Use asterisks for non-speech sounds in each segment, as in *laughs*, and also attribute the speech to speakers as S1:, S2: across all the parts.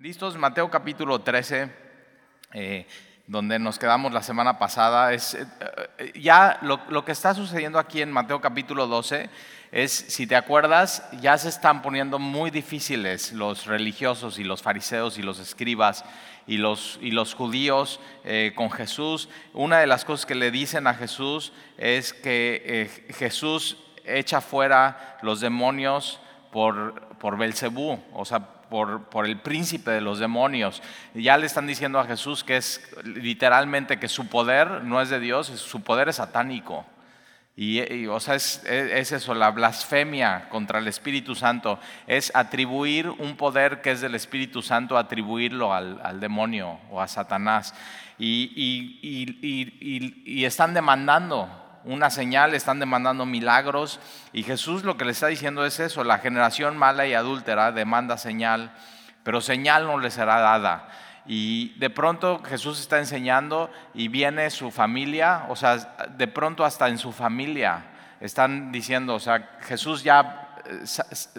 S1: Listos, Mateo capítulo 13, eh, donde nos quedamos la semana pasada. Es, eh, eh, ya lo, lo que está sucediendo aquí en Mateo capítulo 12 es, si te acuerdas, ya se están poniendo muy difíciles los religiosos y los fariseos y los escribas y los, y los judíos con Jesús. Una de las cosas que le dicen a Jesús es que Jesús echa fuera los demonios por, por Belcebú, o sea, por, el príncipe de los demonios. Ya le están diciendo a Jesús que es literalmente que su poder no es de Dios, su poder es satánico. Y, o sea, es, es, eso, la blasfemia contra el Espíritu Santo, es atribuir un poder que es del Espíritu Santo, atribuirlo al, demonio o a Satanás. Y, y, están demandando una señal, están demandando milagros. Y Jesús lo que le está diciendo es eso, la generación mala y adúltera demanda señal, pero señal no le será dada. Y de pronto Jesús está enseñando y viene su familia, o sea, de pronto hasta en su familia están diciendo, o sea, Jesús ya,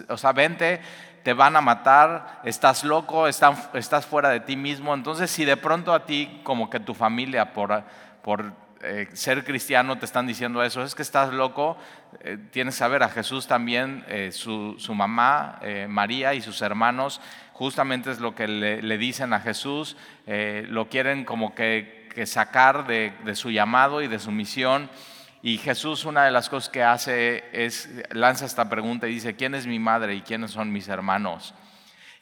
S1: o sea, vente, te van a matar, estás loco, estás fuera de ti mismo. Entonces, si de pronto a ti, como que tu familia, por, por eh, ser cristiano, te están diciendo eso, es que estás loco, eh, tienes que saber, a Jesús también, eh, su, mamá, María y sus hermanos, justamente es lo que le, dicen a Jesús, lo quieren como que, sacar de, de, su llamado y de su misión. Y Jesús una de las cosas que hace es, lanza esta pregunta y dice, ¿quién es mi madre y quiénes son mis hermanos?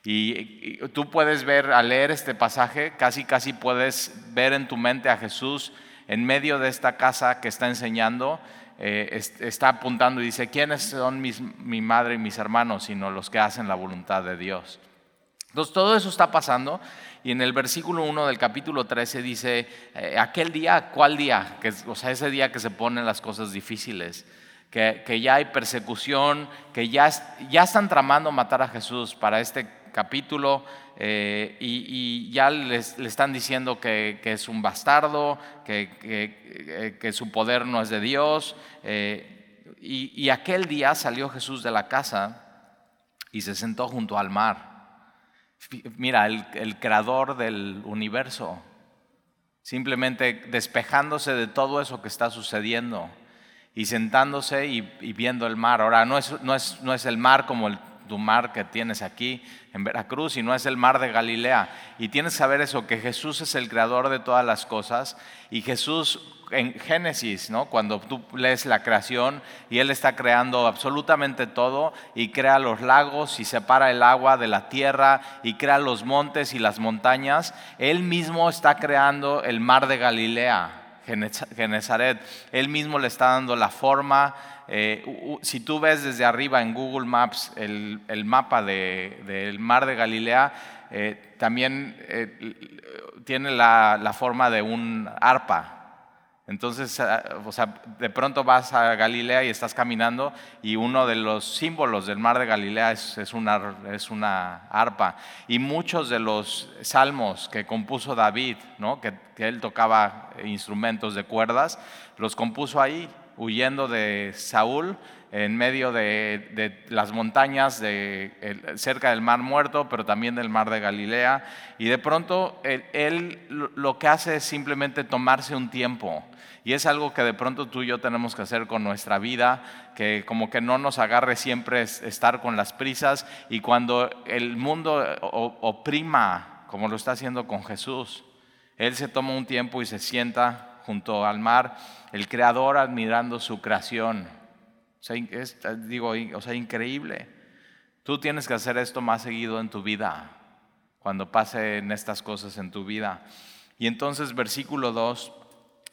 S1: Y, y tú puedes ver, al leer este pasaje, casi, casi puedes ver en tu mente a Jesús en medio de esta casa que está enseñando, eh, está apuntando y dice, ¿quiénes son mi madre y mis hermanos? Sino los que hacen la voluntad de Dios. Entonces todo eso está pasando y en el versículo 1 del capítulo 13 dice, eh, aquel día, ¿cuál día? Que, o sea, ese día que se ponen las cosas difíciles. Que, ya hay persecución, que ya están tramando matar a Jesús para este capítulo eh, y, ya le están diciendo que, es un bastardo, que, que, su poder no es de Dios. Eh, y, aquel día salió Jesús de la casa y se sentó junto al mar. Mira, el, creador del universo, simplemente despejándose de todo eso que está sucediendo y sentándose y, viendo el mar. Ahora, no es, no es, no es el mar como el tu mar que tienes aquí en Veracruz y no es el mar de Galilea. Y tienes que saber eso, que Jesús es el creador de todas las cosas y Jesús en Génesis, ¿no? cuando tú lees la creación y Él está creando absolutamente todo y crea los lagos y separa el agua de la tierra y crea los montes y las montañas, Él mismo está creando el mar de Galilea. Genezaret, él mismo le está dando la forma, eh, si tú ves desde arriba en Google Maps el, mapa del mar de Galilea, eh, también eh, tiene la, forma de un arpa. Entonces, o sea, de pronto vas a Galilea y estás caminando y uno de los símbolos del mar de Galilea es, una, es una, arpa. Y muchos de los salmos que compuso David, ¿no? que él tocaba instrumentos de cuerdas, los compuso ahí huyendo de Saúl en medio de, las montañas de, cerca del mar muerto, pero también del mar de Galilea. Y de pronto él, lo que hace es simplemente tomarse un tiempo. Y es algo que de pronto tú y yo tenemos que hacer con nuestra vida, que como que no nos agarre siempre estar con las prisas y cuando el mundo oprima, como lo está haciendo con Jesús, Él se toma un tiempo y se sienta junto al mar, el creador admirando su creación. O sea, es, digo, o sea, increíble. Tú tienes que hacer esto más seguido en tu vida, cuando pasen estas cosas en tu vida. Y entonces versículo 2,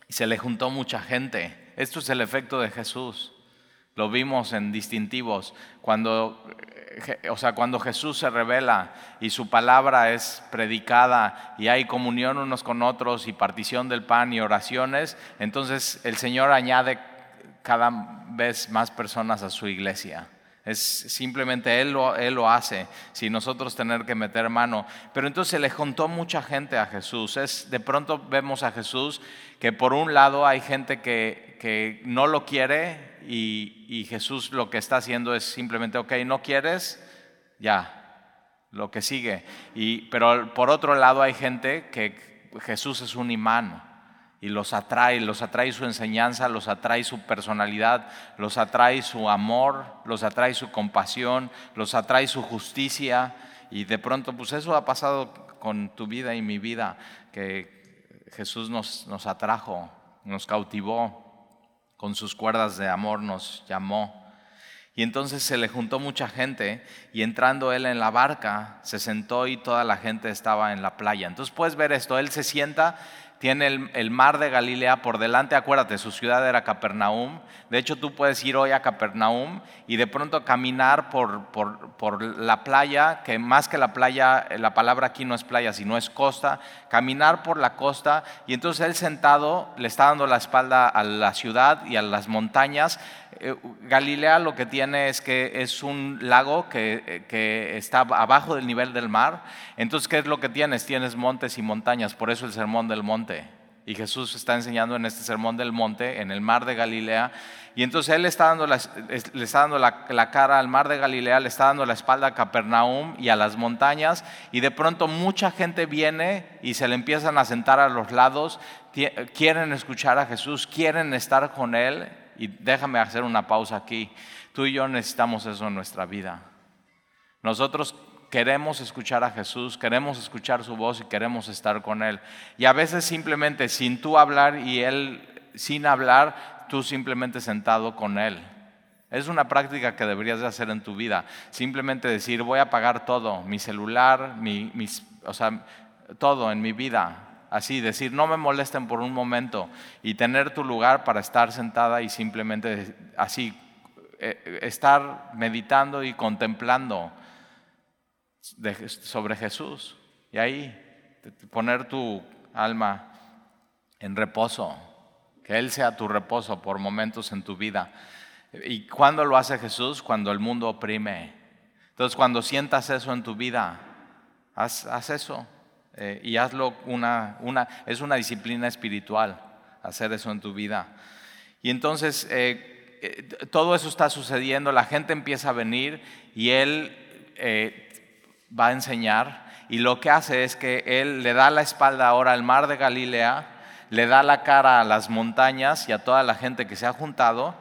S1: se le juntó mucha gente. Esto es el efecto de Jesús. Lo vimos en distintivos. Cuando o sea, cuando Jesús se revela y su palabra es predicada y hay comunión unos con otros y partición del pan y oraciones, entonces el Señor añade cada vez más personas a su iglesia. Es simplemente Él lo, él lo hace, sin nosotros tener que meter mano. Pero entonces le juntó mucha gente a Jesús. Es, de pronto vemos a Jesús que por un lado hay gente que, que no lo quiere y, Jesús lo que está haciendo es simplemente, ok, no quieres, ya, lo que sigue. Y, pero por otro lado hay gente que Jesús es un imán y los atrae, los atrae su enseñanza, los atrae su personalidad, los atrae su amor, los atrae su compasión, los atrae su justicia. Y de pronto, pues eso ha pasado con tu vida y mi vida, que Jesús nos, nos atrajo, nos cautivó, con sus cuerdas de amor nos llamó. Y entonces se le juntó mucha gente y entrando él en la barca, se sentó y toda la gente estaba en la playa. Entonces puedes ver esto, él se sienta tiene el, mar de Galilea por delante, acuérdate, su ciudad era Capernaum. De hecho, tú puedes ir hoy a Capernaum y de pronto caminar por, por, la playa, que más que la playa, la palabra aquí no es playa, sino es costa, caminar por la costa y entonces él sentado le está dando la espalda a la ciudad y a las montañas. Eh, Galilea lo que tiene es que es un lago que, que, está abajo del nivel del mar. Entonces, ¿qué es lo que tienes? Tienes montes y montañas, por eso el sermón del monte. Y Jesús está enseñando en este sermón del monte, en el mar de Galilea. Y entonces Él está dando, la, le está dando la, cara al mar de Galilea, le está dando la espalda a Capernaum y a las montañas. Y de pronto mucha gente viene y se le empiezan a sentar a los lados, quieren escuchar a Jesús, quieren estar con Él. Y déjame hacer una pausa aquí. Tú y yo necesitamos eso en nuestra vida. Nosotros queremos escuchar a Jesús, queremos escuchar su voz y queremos estar con Él. Y a veces simplemente sin tú hablar y Él sin hablar, tú simplemente sentado con Él. Es una práctica que deberías de hacer en tu vida. Simplemente decir, voy a pagar todo, mi celular, mi, mis, o sea, todo en mi vida. Así, decir, no me molesten por un momento y tener tu lugar para estar sentada y simplemente así, eh, estar meditando y contemplando sobre Jesús. Y ahí poner tu alma en reposo, que Él sea tu reposo por momentos en tu vida. ¿Y cuando lo hace Jesús? Cuando el mundo oprime. Entonces, cuando sientas eso en tu vida, haz, eso. Eh, y hazlo una, una, es una disciplina espiritual, hacer eso en tu vida. Y entonces, eh, eh, todo eso está sucediendo, la gente empieza a venir y Él va a enseñar y lo que hace es que él le da la espalda ahora al mar de Galilea, le da la cara a las montañas y a toda la gente que se ha juntado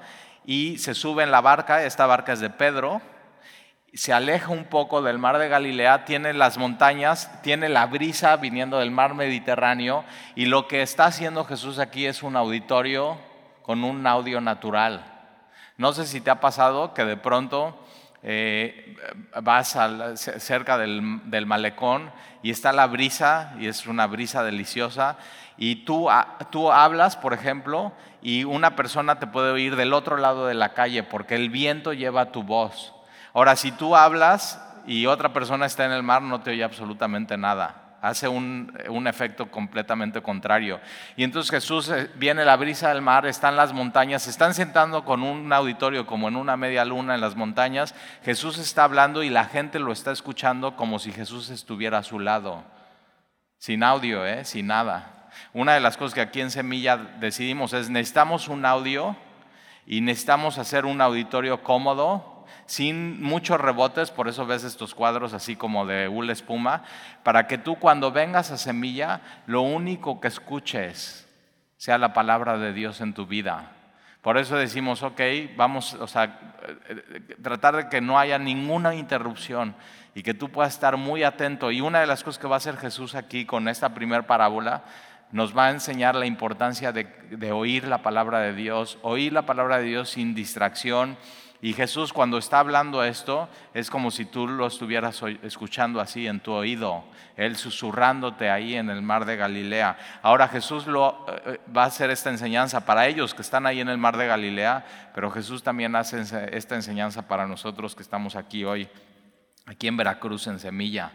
S1: y se sube en la barca, esta barca es de Pedro, se aleja un poco del mar de Galilea, tiene las montañas, tiene la brisa viniendo del mar Mediterráneo y lo que está haciendo Jesús aquí es un auditorio con un audio natural. No sé si te ha pasado que de pronto eh, vas cerca del, malecón y está la brisa, y es una brisa deliciosa, y tú, tú hablas, por ejemplo, y una persona te puede oír del otro lado de la calle porque el viento lleva tu voz. Ahora, si tú hablas y otra persona está en el mar, no te oye absolutamente nada hace un, efecto completamente contrario. Y entonces Jesús eh, viene la brisa del mar, están las montañas, se están sentando con un auditorio como en una media luna en las montañas. Jesús está hablando y la gente lo está escuchando como si Jesús estuviera a su lado, sin audio, ¿eh? sin nada. Una de las cosas que aquí en Semilla decidimos es necesitamos un audio y necesitamos hacer un auditorio cómodo sin muchos rebotes, por eso ves estos cuadros así como de hula espuma, para que tú cuando vengas a Semilla, lo único que escuches sea la palabra de Dios en tu vida. Por eso decimos, ok, vamos, o sea, tratar de que no haya ninguna interrupción y que tú puedas estar muy atento. Y una de las cosas que va a hacer Jesús aquí con esta primera parábola, nos va a enseñar la importancia de, de oír la palabra de Dios, oír la palabra de Dios sin distracción y Jesús cuando está hablando esto es como si tú lo estuvieras escuchando así en tu oído, Él susurrándote ahí en el mar de Galilea. Ahora Jesús lo, eh, va a hacer esta enseñanza para ellos que están ahí en el mar de Galilea, pero Jesús también hace esta enseñanza para nosotros que estamos aquí hoy, aquí en Veracruz, en Semilla.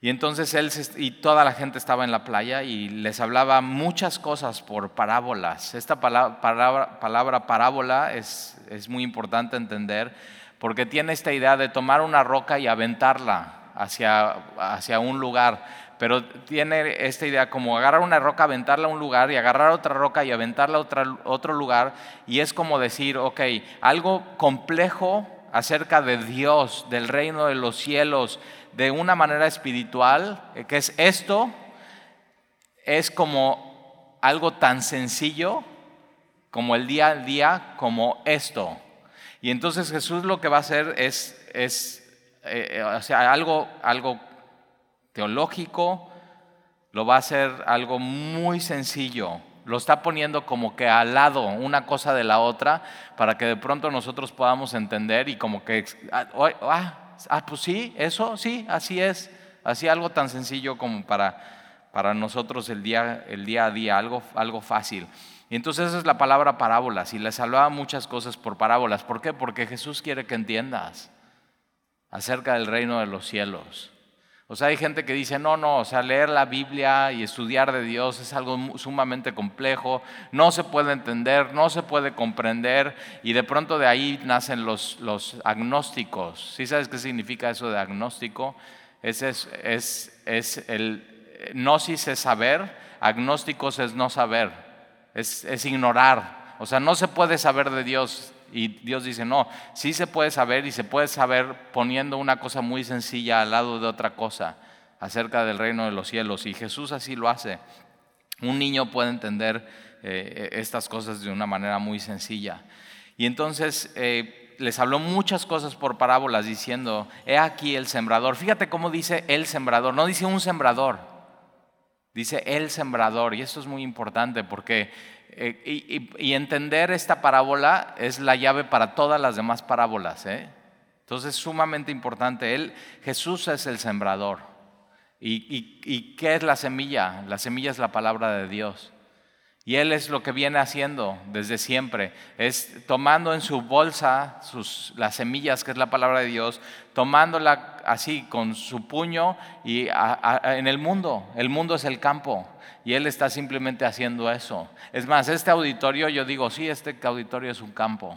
S1: Y entonces él y toda la gente estaba en la playa y les hablaba muchas cosas por parábolas. Esta palabra, palabra, parábola es, es, muy importante entender porque tiene esta idea de tomar una roca y aventarla hacia, hacia un lugar. Pero tiene esta idea como agarrar una roca, aventarla a un lugar y agarrar otra roca y aventarla a otro lugar. Y es como decir, ok, algo complejo acerca de Dios, del reino de los cielos, de una manera espiritual, eh, que es esto, es como algo tan sencillo como el día al día, como esto. Y entonces Jesús lo que va a hacer es, es eh, o sea, algo, algo teológico, lo va a hacer algo muy sencillo. Lo está poniendo como que al lado una cosa de la otra para que de pronto nosotros podamos entender y como que, ah, ah, ah pues sí, eso, sí, así es. Así algo tan sencillo como para, para nosotros el día, el día a día, algo, algo fácil. Y entonces esa es la palabra parábolas y les hablaba muchas cosas por parábolas. ¿Por qué? Porque Jesús quiere que entiendas acerca del reino de los cielos. O sea, hay gente que dice, no, no, o sea, leer la Biblia y estudiar de Dios es algo sumamente complejo, no se puede entender, no se puede comprender, y de pronto de ahí nacen los, los agnósticos. ¿Sí sabes qué significa eso de agnóstico? Es, es, es, es el gnosis es saber, agnósticos es no saber, es, es ignorar. O sea, no se puede saber de Dios, y Dios dice, no, sí se puede saber y se puede saber poniendo una cosa muy sencilla al lado de otra cosa acerca del reino de los cielos. Y Jesús así lo hace. Un niño puede entender eh, estas cosas de una manera muy sencilla. Y entonces eh, les habló muchas cosas por parábolas diciendo, he aquí el sembrador. Fíjate cómo dice el sembrador, no dice un sembrador, dice el sembrador. Y esto es muy importante porque eh, y, entender esta parábola es la llave para todas las demás parábolas. ¿eh? Entonces es sumamente importante. Él, Jesús es el sembrador. ¿Y, ¿Y qué es la semilla? La semilla es la palabra de Dios. Y Él es lo que viene haciendo desde siempre, es tomando en su bolsa sus, las semillas, que es la palabra de Dios, tomándola así con su puño y en el mundo. El mundo es el campo y Él está simplemente haciendo eso. Es más, este auditorio, yo digo, sí, este auditorio es un campo.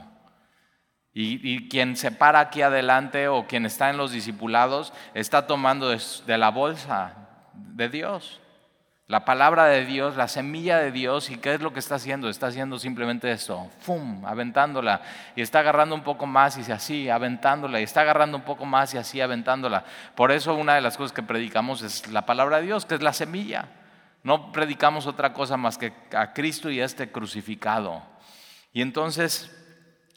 S1: Y, quien se para aquí adelante o quien está en los discipulados está tomando de la bolsa de Dios. La palabra de Dios, la semilla de Dios, ¿y qué es lo que está haciendo? Está haciendo simplemente esto, ¡fum!, aventándola. Y está agarrando un poco más y así, aventándola. Y está agarrando un poco más y así, aventándola. Por eso una de las cosas que predicamos es la palabra de Dios, que es la semilla. No predicamos otra cosa más que a Cristo y a este crucificado. Y entonces,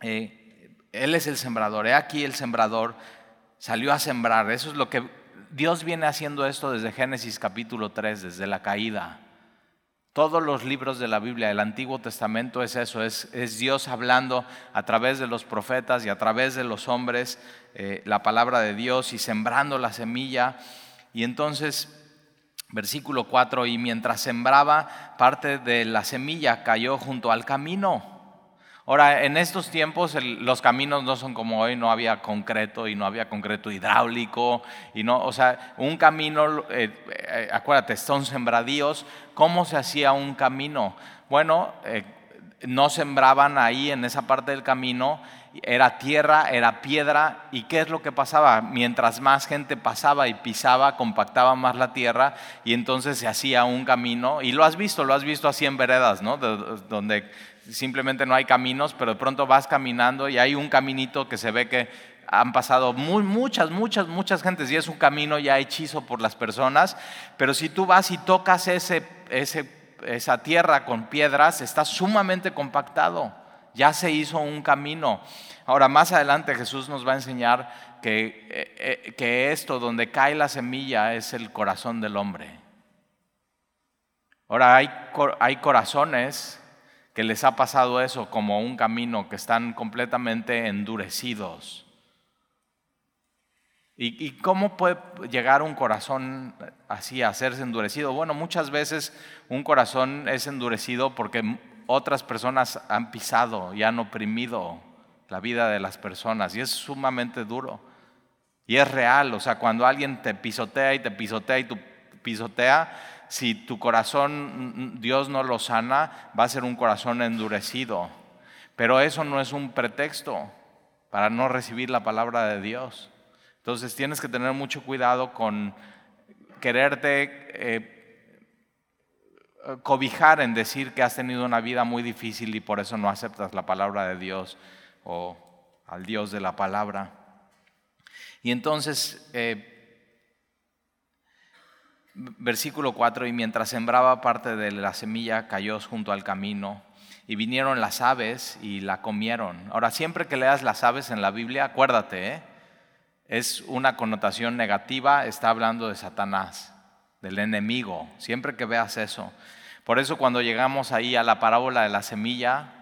S1: eh, Él es el sembrador. He aquí el sembrador salió a sembrar. Eso es lo que Dios viene haciendo esto desde Génesis capítulo 3, desde la caída. Todos los libros de la Biblia, el Antiguo Testamento es eso, es, Dios hablando a través de los profetas y a través de los hombres eh, la palabra de Dios y sembrando la semilla. Y entonces, versículo 4, y mientras sembraba, parte de la semilla cayó junto al camino Ahora, en estos tiempos los caminos no son como hoy, no había concreto y no había concreto hidráulico, y no, o sea, un camino, eh, eh, acuérdate, son sembradíos. ¿Cómo se hacía un camino? Bueno, eh, no sembraban ahí en esa parte del camino, era tierra, era piedra, y ¿qué es lo que pasaba? Mientras más gente pasaba y pisaba, compactaba más la tierra, y entonces se hacía un camino, y lo has visto, lo has visto así en veredas, ¿no? donde simplemente no hay caminos, pero de pronto vas caminando y hay un caminito que se ve que han pasado muchas, muchas, muchas gentes y es un camino ya hechizo por las personas, pero si tú vas y tocas ese, esa tierra con piedras, está sumamente compactado, ya se hizo un camino. Ahora, más adelante Jesús nos va a enseñar que, eh, eh, que esto, donde cae la semilla, es el corazón del hombre. Ahora, hay, hay corazones que les ha pasado eso como un camino, que están completamente endurecidos. ¿Y, cómo puede llegar un corazón así a hacerse endurecido? Bueno, muchas veces un corazón es endurecido porque otras personas han pisado y han oprimido la vida de las personas y es sumamente duro. Y es real, o sea, cuando alguien te pisotea y te pisotea y tú pisotea, si tu corazón Dios no lo sana, va a ser un corazón endurecido. Pero eso no es un pretexto para no recibir la palabra de Dios. Entonces tienes que tener mucho cuidado con quererte eh, cobijar en decir que has tenido una vida muy difícil y por eso no aceptas la palabra de Dios o al Dios de la palabra. Y entonces, eh, versículo 4, y mientras sembraba parte de la semilla cayó junto al camino, y vinieron las aves y la comieron. Ahora, siempre que leas las aves en la Biblia, acuérdate, ¿eh? es una connotación negativa, está hablando de Satanás, del enemigo, siempre que veas eso. Por eso cuando llegamos ahí a la parábola de la semilla,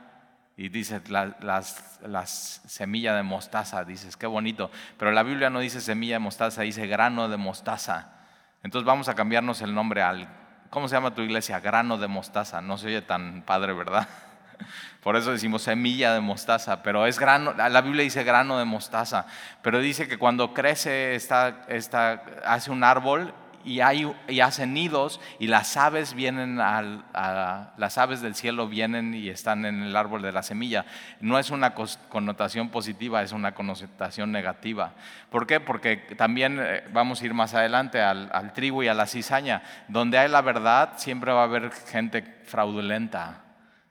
S1: y dice las, las semilla de mostaza, dices, qué bonito, pero la Biblia no dice semilla de mostaza, dice grano de mostaza. Entonces vamos a cambiarnos el nombre al, ¿cómo se llama tu iglesia? Grano de mostaza, no se oye tan padre, ¿verdad? *laughs* Por eso decimos semilla de mostaza, pero es grano, la Biblia dice grano de mostaza, pero dice que cuando crece, está, está, hace un árbol y, hacen nidos y las aves vienen a, las aves del cielo vienen y están en el árbol de la semilla. No es una connotación positiva, es una connotación negativa. ¿Por qué? Porque también eh, vamos a ir más adelante al, al trigo y a la cizaña. Donde hay la verdad, siempre va a haber gente fraudulenta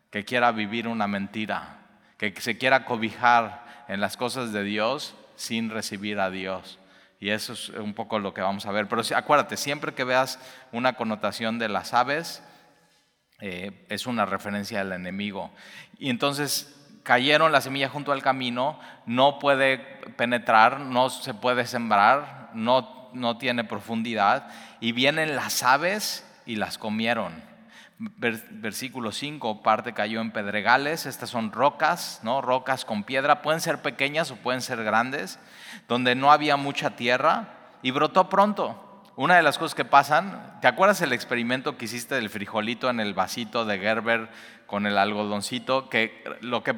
S1: que quiera vivir una mentira, que se quiera cobijar en las cosas de Dios sin recibir a Dios. Y eso es un poco lo que vamos a ver. Pero acuérdate, siempre que veas una connotación de las aves, eh, es una referencia al enemigo. Y entonces cayeron la semilla junto al camino, no puede penetrar, no se puede sembrar, no, no tiene profundidad, y vienen las aves y las comieron versículo 5, parte cayó en pedregales, estas son rocas, ¿no? Rocas con piedra, pueden ser pequeñas o pueden ser grandes, donde no había mucha tierra y brotó pronto. Una de las cosas que pasan, ¿te acuerdas el experimento que hiciste del frijolito en el vasito de Gerber con el algodoncito? Que lo que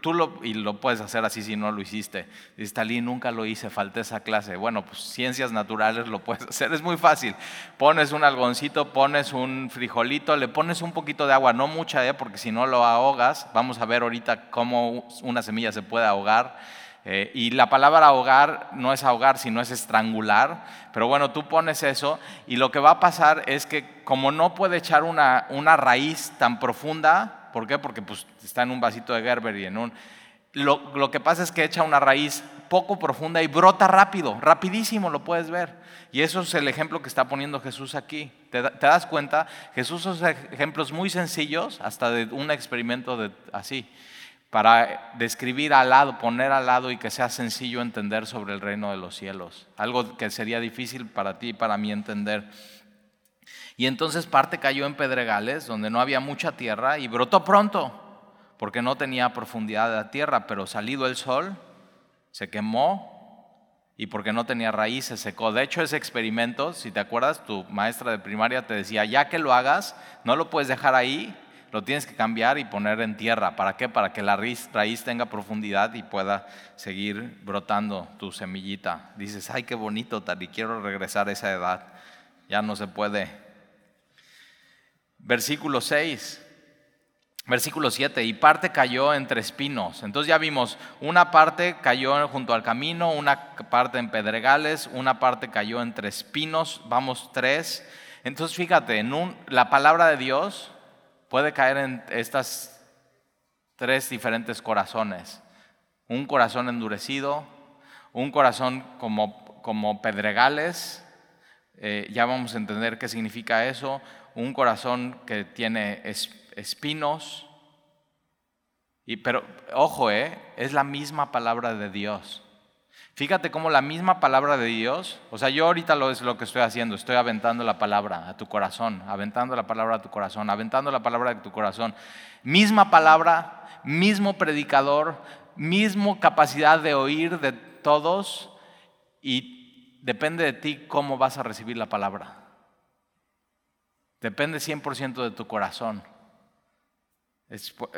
S1: tú lo, y lo puedes hacer así si no lo hiciste. Dices, Talí, nunca lo hice, falté esa clase. Bueno, pues ciencias naturales lo puedes *laughs* hacer, es muy fácil. Pones un algodoncito, pones un frijolito, le pones un poquito de agua, no mucha, ¿eh? porque si no lo ahogas. Vamos a ver ahorita cómo una semilla se puede ahogar eh, y la palabra ahogar no es ahogar, sino es estrangular. Pero bueno, tú pones eso y lo que va a pasar es que como no puede echar una, una raíz tan profunda, ¿por qué? Porque pues, está en un vasito de Gerber y en un... Lo, lo, que pasa es que echa una raíz poco profunda y brota rápido, rapidísimo, lo puedes ver. Y eso es el ejemplo que está poniendo Jesús aquí. ¿Te, te das cuenta? Jesús usa ejemplos muy sencillos, hasta de un experimento de, así para describir al lado, poner al lado y que sea sencillo entender sobre el reino de los cielos. Algo que sería difícil para ti y para mí entender. Y entonces parte cayó en pedregales, donde no había mucha tierra, y brotó pronto, porque no tenía profundidad de la tierra, pero salido el sol, se quemó, y porque no tenía raíz, se secó. De hecho, ese experimento, si te acuerdas, tu maestra de primaria te decía, ya que lo hagas, no lo puedes dejar ahí, lo tienes que cambiar y poner en tierra. ¿Para qué? Para que la raíz, tenga profundidad y pueda seguir brotando tu semillita. Dices, ay, qué bonito, tal, y quiero regresar a esa edad. Ya no se puede. Versículo 6. Versículo 7, y parte cayó entre espinos. Entonces ya vimos, una parte cayó junto al camino, una parte en pedregales, una parte cayó entre espinos, vamos tres. Entonces fíjate, en la palabra de Dios puede caer en estas tres diferentes corazones. Un corazón endurecido, un corazón como, como pedregales, eh, ya vamos a entender qué significa eso, un corazón que tiene espinos, y, pero ojo, eh, es la misma palabra de Dios. Fíjate cómo la misma palabra de Dios, o sea, yo ahorita lo es lo que estoy haciendo, estoy aventando la palabra a tu corazón, aventando la palabra a tu corazón, aventando la palabra a tu corazón. Misma palabra, mismo predicador, mismo capacidad de oír de todos y depende de ti cómo vas a recibir la palabra. Depende 100% de tu corazón.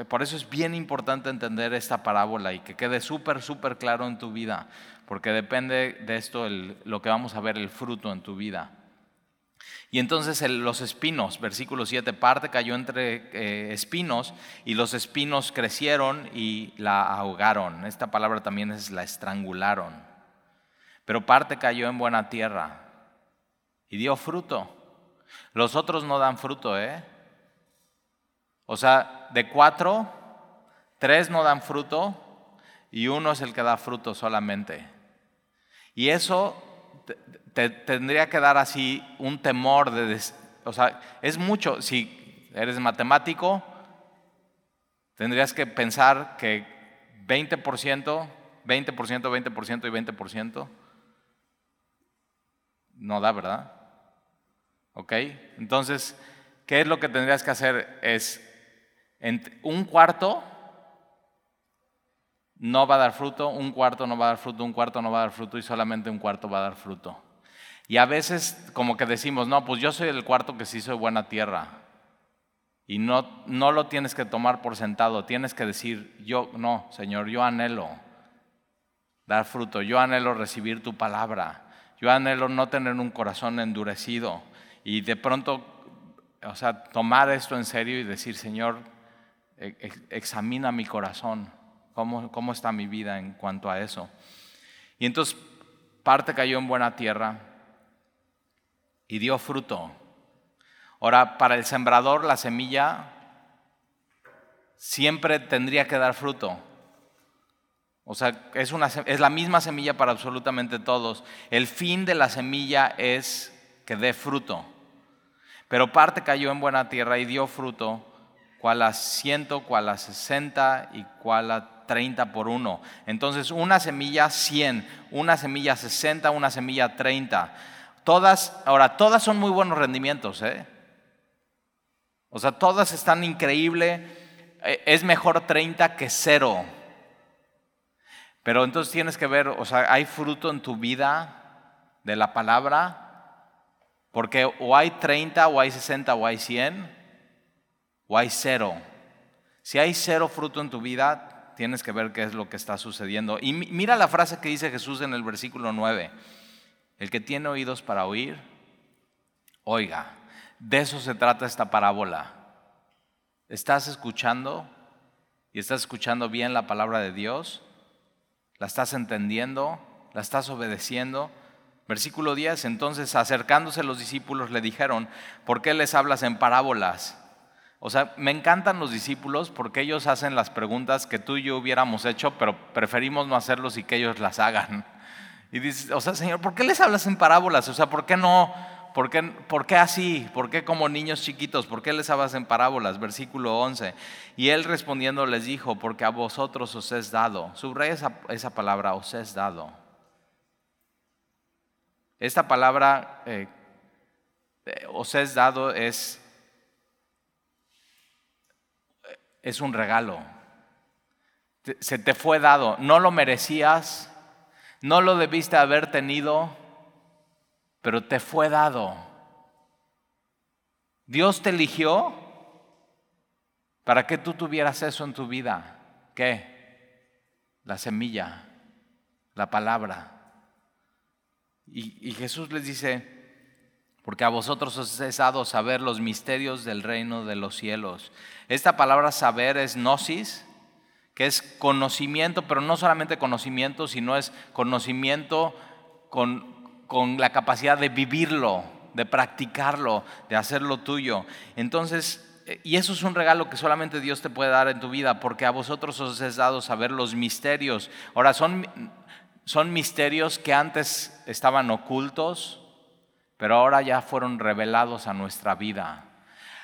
S1: por eso es bien importante entender esta parábola y que quede súper, súper claro en tu vida porque depende de esto lo que vamos a ver, el fruto en tu vida. Y entonces los espinos, versículo 7, parte cayó entre eh, espinos y los espinos crecieron y la ahogaron. Esta palabra también es la estrangularon. Pero parte cayó en buena tierra y dio fruto. Los otros no dan fruto, ¿eh? O sea, de cuatro, tres no dan fruto y uno es el que da fruto solamente. Y eso te, tendría que dar así un temor de, o sea, es mucho. Si eres matemático, tendrías que pensar que 20%, 20%, 20% y 20% no da, ¿verdad? ¿Ok? Entonces, ¿qué es lo que tendrías que hacer? Es un cuarto no va a dar fruto, un cuarto no va a dar fruto, un cuarto no va a dar fruto y solamente un cuarto va a dar fruto. Y a veces como que decimos, no, pues yo soy el cuarto que sí soy buena tierra. Y no, no lo tienes que tomar por sentado, tienes que decir, yo, no, Señor, yo anhelo dar fruto, yo anhelo recibir tu palabra, yo anhelo no tener un corazón endurecido y de pronto, o sea, tomar esto en serio y decir, Señor, examina mi corazón ¿Cómo, está mi vida en cuanto a eso? Y entonces parte cayó en buena tierra y dio fruto. Ahora, para el sembrador la semilla siempre tendría que dar fruto. O sea, es, una, es la misma semilla para absolutamente todos. El fin de la semilla es que dé fruto. Pero parte cayó en buena tierra y dio fruto, cual a ciento, cual a sesenta y cual a 30 por 1. Entonces, una semilla 100, una semilla 60, una semilla 30. Todas, ahora, todas son muy buenos rendimientos, ¿eh? O sea, todas están increíble. Eh, es mejor 30 que cero. Pero entonces tienes que ver, o sea, hay fruto en tu vida de la palabra, porque o hay 30, o hay 60, o hay 100, o hay cero. Si hay cero fruto en tu vida, tienes que ver qué es lo que está sucediendo. Y mira la frase que dice Jesús en el versículo 9. El que tiene oídos para oír, oiga. De eso se trata esta parábola. ¿Estás escuchando? ¿Y estás escuchando bien la palabra de Dios? ¿La estás entendiendo? ¿La estás obedeciendo? Versículo 10, entonces acercándose los discípulos le dijeron, ¿por qué les hablas en parábolas? O sea, me encantan los discípulos porque ellos hacen las preguntas que tú y yo hubiéramos hecho, pero preferimos no hacerlos y que ellos las hagan. Y dices, o sea, Señor, ¿por qué les hablas en parábolas? O sea, ¿por qué no? ¿Por qué, ¿Por qué, así? ¿Por qué como niños chiquitos? ¿Por qué les hablas en parábolas? Versículo 11. Y él respondiendo les dijo, porque a vosotros os es dado. Subraya esa, esa palabra, os es dado. Esta palabra, eh, eh, os es dado, es es un regalo. Se te fue dado, no lo merecías, no lo debiste haber tenido, pero te fue dado. Dios te eligió para que tú tuvieras eso en tu vida. ¿Qué? La semilla, la palabra. Y, Jesús les dice, porque a vosotros os es dado saber los misterios del reino de los cielos. Esta palabra saber es gnosis, que es conocimiento, pero no solamente conocimiento, sino es conocimiento con, con la capacidad de vivirlo, de practicarlo, de hacerlo tuyo. Entonces, eh, y eso es un regalo que solamente Dios te puede dar en tu vida, porque a vosotros os es dado saber los misterios. Ahora, son, son misterios que antes estaban ocultos, pero ahora ya fueron revelados a nuestra vida.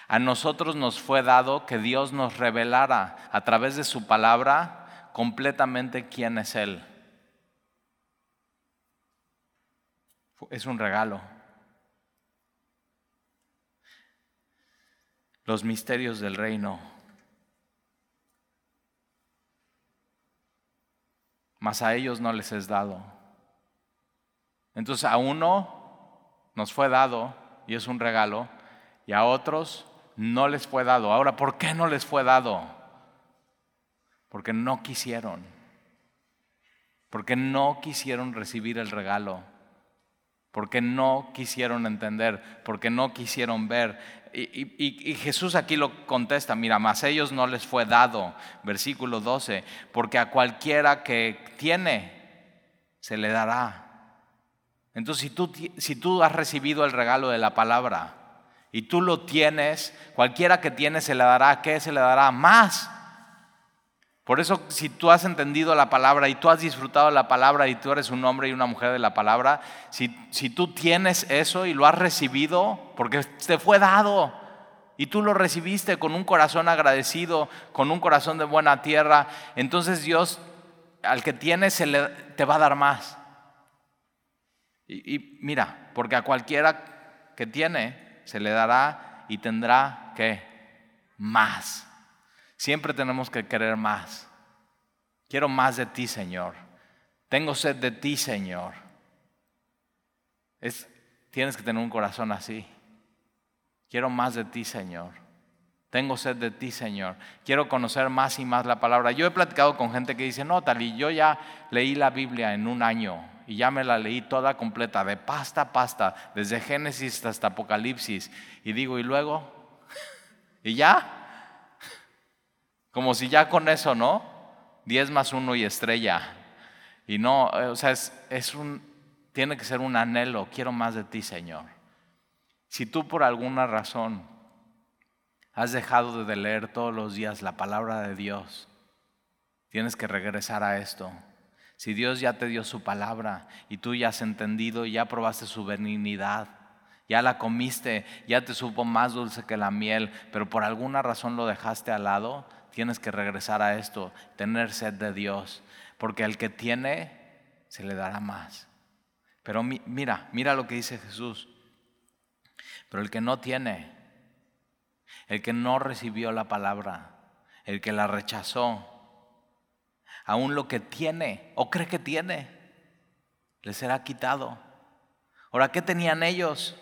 S1: A nosotros nos fue dado que Dios nos revelara a través de su palabra completamente quién es Él. Es un regalo. Los misterios del reino. Mas a ellos no les es dado. Entonces a uno nos fue dado y es un regalo, y a otros no les fue dado. Ahora, ¿por qué no les fue dado? Porque no quisieron. Porque no quisieron recibir el regalo. Porque no quisieron entender. Porque no quisieron ver. Y, Jesús aquí lo contesta, mira, más ellos no les fue dado, versículo 12, porque a cualquiera que tiene, se le dará. Entonces, si tú, si tú has recibido el regalo de la palabra y tú lo tienes, cualquiera que tiene se le dará, ¿qué se le dará? Más. Por eso, si tú has entendido la palabra y tú has disfrutado la palabra y tú eres un hombre y una mujer de la palabra, si, si tú tienes eso y lo has recibido, porque te fue dado y tú lo recibiste con un corazón agradecido, con un corazón de buena tierra, entonces Dios al que tiene se le, te va a dar más. Y, mira, porque a cualquiera que tiene se le dará y tendrá que más. Siempre tenemos que querer más. Quiero más de ti, Señor. Tengo sed de ti, Señor. Es, tienes que tener un corazón así. Quiero más de ti, Señor. Tengo sed de ti, Señor. Quiero conocer más y más la palabra. Yo he platicado con gente que dice, no, Tali, yo ya leí la Biblia en un año y ya me la leí toda completa, de pasta a pasta, desde Génesis hasta Apocalipsis. Y digo, ¿y luego? ¿Y ya? Como si ya con eso, ¿no? Diez más uno y estrella. Y no, o sea, es, es un, tiene que ser un anhelo. Quiero más de ti, Señor. Si tú por alguna razón has dejado de leer todos los días la palabra de Dios, tienes que regresar a esto. Si Dios ya te dio su palabra y tú ya has entendido y ya probaste su benignidad, ya la comiste, ya te supo más dulce que la miel, pero por alguna razón lo dejaste al lado, tienes que regresar a esto, tener sed de Dios, porque al que tiene, se le dará más. Pero mira, mira lo que dice Jesús. Pero el que no tiene, el que no recibió la palabra, el que la rechazó, aún lo que tiene o cree que tiene, le será quitado. Ahora, ¿qué tenían ellos?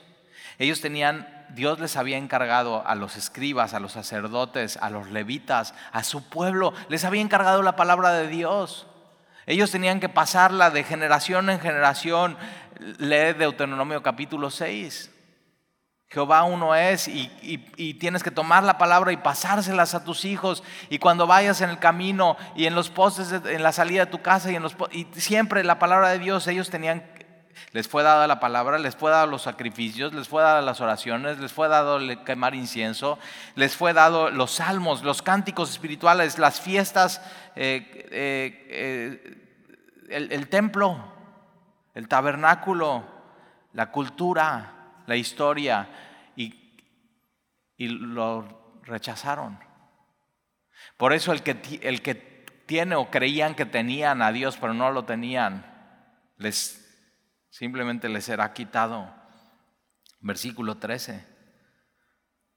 S1: Ellos tenían Dios les había encargado a los escribas, a los sacerdotes, a los levitas, a su pueblo, les había encargado la palabra de Dios. Ellos tenían que pasarla de generación en generación. Lee Deuteronomio capítulo 6. Jehová uno es y, tienes que tomar la palabra y pasárselas a tus hijos. Y cuando vayas en el camino y en los postes, en la salida de tu casa y, en los, y siempre la palabra de Dios, ellos tenían les fue dada la palabra, les fue dado los sacrificios, les fue dado las oraciones, les fue dado quemar incienso, les fue dado los salmos, los cánticos espirituales, las fiestas, eh, eh, eh, el templo, el tabernáculo, la cultura, la historia, y, y lo rechazaron. Por eso el que, el que tiene o creían que tenían a Dios, pero no lo tenían, les simplemente les será quitado. Versículo 13.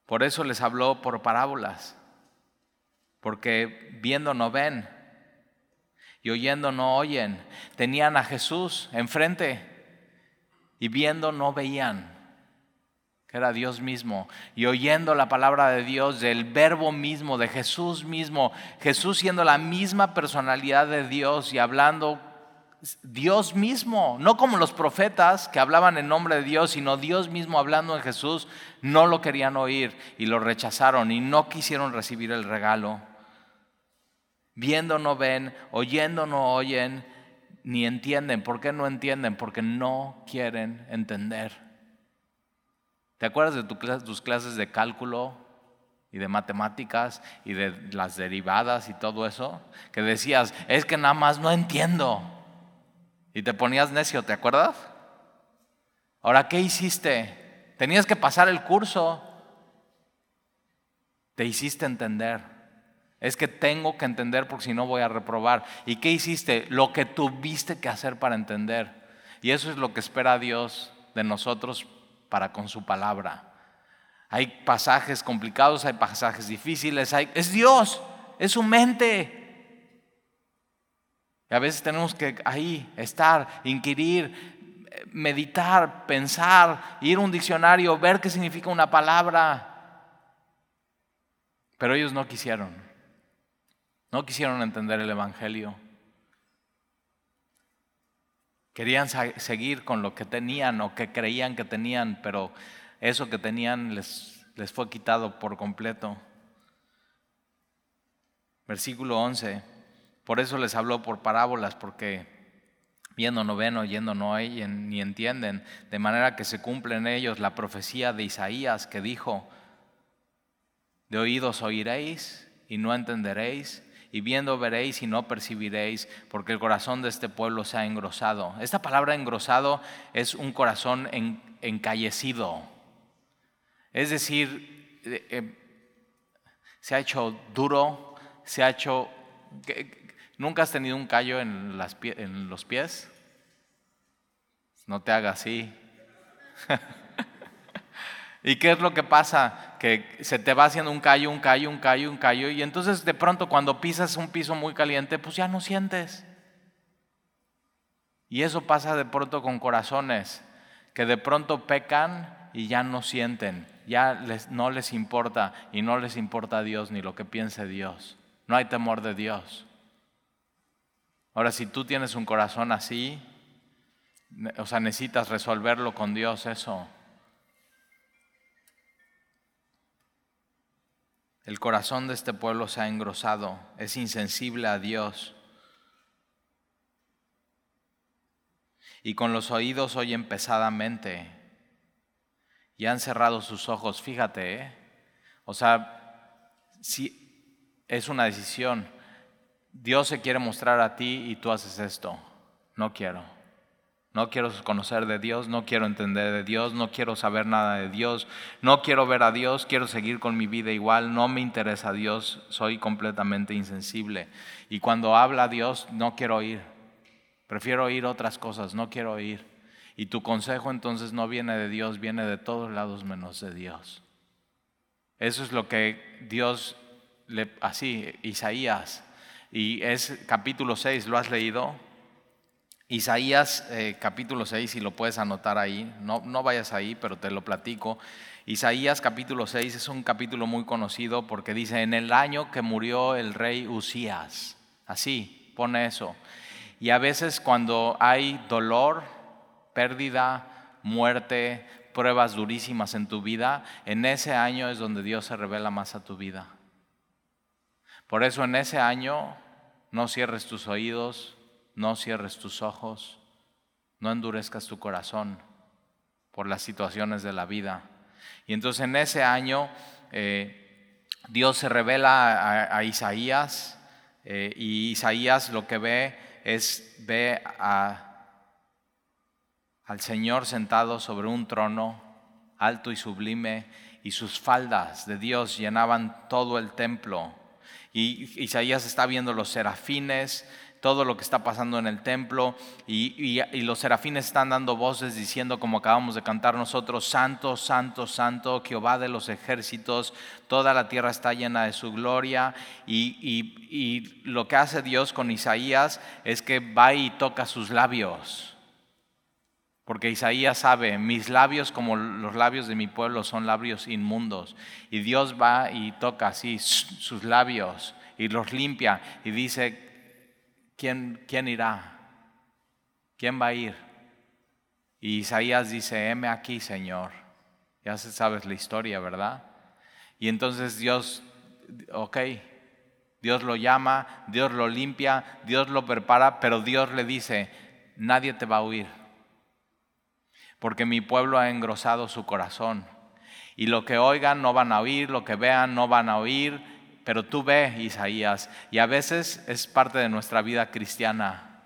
S1: Por eso les habló por parábolas, porque viendo no ven y oyendo no oyen. Tenían a Jesús enfrente y viendo no veían, que era Dios mismo, y oyendo la palabra de Dios, del verbo mismo, de Jesús mismo, Jesús siendo la misma personalidad de Dios y hablando Dios mismo, no como los profetas que hablaban en nombre de Dios, sino Dios mismo hablando en Jesús, no lo querían oír y lo rechazaron y no quisieron recibir el regalo. Viendo no ven, oyendo no oyen, ni entienden. ¿Por qué no entienden? Porque no quieren entender. ¿Te acuerdas de tus clases de cálculo y de matemáticas y de las derivadas y todo eso? Que decías, es que nada más no entiendo. Y te ponías necio, ¿te acuerdas? Ahora, ¿qué hiciste? Tenías que pasar el curso. Te hiciste entender. Es que tengo que entender porque si no voy a reprobar. ¿Y qué hiciste? Lo que tuviste que hacer para entender. Y eso es lo que espera Dios de nosotros para con su palabra. Hay pasajes complicados, hay pasajes difíciles, es Dios, es su mente. Y a veces tenemos que ahí estar, inquirir, meditar, pensar, ir a un diccionario, ver qué significa una palabra. Pero ellos no quisieron. No quisieron entender el Evangelio. Querían seguir con lo que tenían o que creían que tenían, pero eso que tenían les, les fue quitado por completo. Versículo 11. Por eso les habló por parábolas, porque viendo no ven, oyendo no oyen, ni entienden, de manera que se cumple en ellos la profecía de Isaías que dijo, de oídos oiréis y no entenderéis, y viendo veréis y no percibiréis, porque el corazón de este pueblo se ha engrosado. Esta palabra engrosado es un corazón encallecido. Es decir, eh, eh, se ha hecho duro, se ha hecho... ¿Nunca has tenido un callo en, en los pies? No te hagas así. *laughs* ¿Y qué es lo que pasa? Que se te va haciendo un callo, un callo, un callo, un callo, y entonces de pronto cuando pisas un piso muy caliente, pues ya no sientes. Y eso pasa de pronto con corazones, que de pronto pecan y ya no sienten, ya les, no les importa y no les importa a Dios ni lo que piense Dios. No hay temor de Dios. Ahora, si tú tienes un corazón así, o sea, necesitas resolverlo con Dios eso. El corazón de este pueblo se ha engrosado, es insensible a Dios. Y con los oídos oyen pesadamente y han cerrado sus ojos. Fíjate, ¿eh? o sea, si es una decisión. Dios se quiere mostrar a ti y tú haces esto. No quiero. No quiero conocer de Dios, no quiero entender de Dios, no quiero saber nada de Dios, no quiero ver a Dios, quiero seguir con mi vida igual, no me interesa Dios, soy completamente insensible. Y cuando habla Dios, no quiero oír, prefiero oír otras cosas, no quiero oír. Y tu consejo entonces no viene de Dios, viene de todos lados menos de Dios. Eso es lo que Dios le, así, Isaías, y es capítulo 6, ¿lo has leído? Isaías eh, capítulo 6, si lo puedes anotar ahí, no, no vayas ahí, pero te lo platico. Isaías capítulo 6 es un capítulo muy conocido porque dice, en el año que murió el rey Usías, así, pone eso. Y a veces cuando hay dolor, pérdida, muerte, pruebas durísimas en tu vida, en ese año es donde Dios se revela más a tu vida. Por eso en ese año no cierres tus oídos, no cierres tus ojos, no endurezcas tu corazón por las situaciones de la vida. Y entonces en ese año eh, Dios se revela a, Isaías eh, y Isaías lo que ve es, ve a, al Señor sentado sobre un trono alto y sublime y sus faldas de Dios llenaban todo el templo. Y Isaías está viendo los serafines, todo lo que está pasando en el templo y, los serafines están dando voces diciendo como acabamos de cantar nosotros, Santo, Santo, Santo, Jehová de los ejércitos, toda la tierra está llena de su gloria y, y lo que hace Dios con Isaías es que va y toca sus labios. Porque Isaías sabe, mis labios como los labios de mi pueblo son labios inmundos. Y Dios va y toca así sus labios y los limpia y dice, ¿quién, irá? ¿Quién va a ir? Y Isaías dice, heme aquí, Señor. Ya sabes la historia, ¿verdad? Y entonces Dios, ok, Dios lo llama, Dios lo limpia, Dios lo prepara, pero Dios le dice, nadie te va a oír, porque mi pueblo ha engrosado su corazón. Y lo que oigan no van a oír, lo que vean no van a oír, pero tú ve, Isaías, y a veces es parte de nuestra vida cristiana.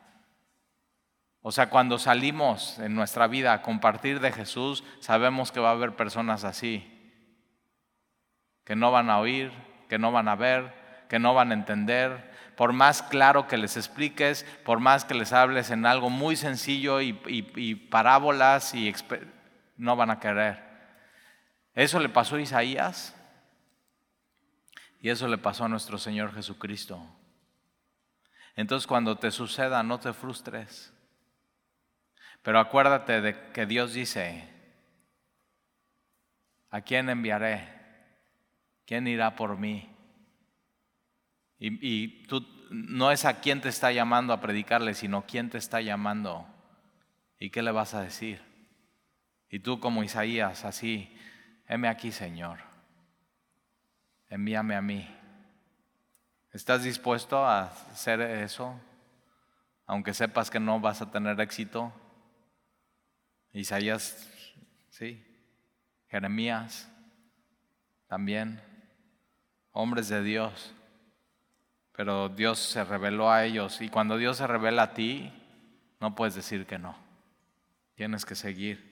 S1: O sea, cuando salimos en nuestra vida a compartir de Jesús, sabemos que va a haber personas así, que no van a oír, que no van a ver, que no van a entender. Por más claro que les expliques, por más que les hables en algo muy sencillo y, y parábolas, y no van a querer. Eso le pasó a Isaías. Y eso le pasó a nuestro Señor Jesucristo. Entonces cuando te suceda, no te frustres. Pero acuérdate de que Dios dice, ¿a quién enviaré? ¿Quién irá por mí? Y, tú no es a quién te está llamando a predicarle, sino quién te está llamando. ¿Y qué le vas a decir? Y tú como Isaías, así, heme aquí, Señor envíame a mí. ¿Estás dispuesto a hacer eso? Aunque sepas que no vas a tener éxito. Isaías, sí. Jeremías, también. Hombres de Dios pero Dios se reveló a ellos y cuando Dios se revela a ti, no puedes decir que no. Tienes que seguir.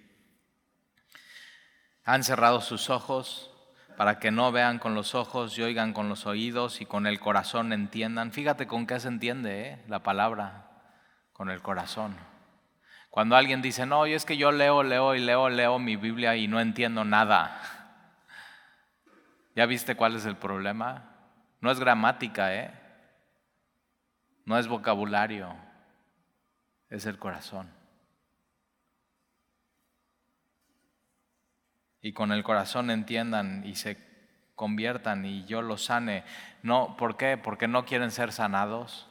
S1: Han cerrado sus ojos para que no vean con los ojos y oigan con los oídos y con el corazón entiendan. Fíjate con qué se entiende ¿eh? la palabra, con el corazón. Cuando alguien dice, no, es que yo leo, leo y leo, leo mi Biblia y no entiendo nada. *laughs* ¿Ya viste cuál es el problema? No es gramática, ¿eh? No es vocabulario, es el corazón. Y con el corazón entiendan y se conviertan y yo los sane. No, ¿por qué? Porque no quieren ser sanados.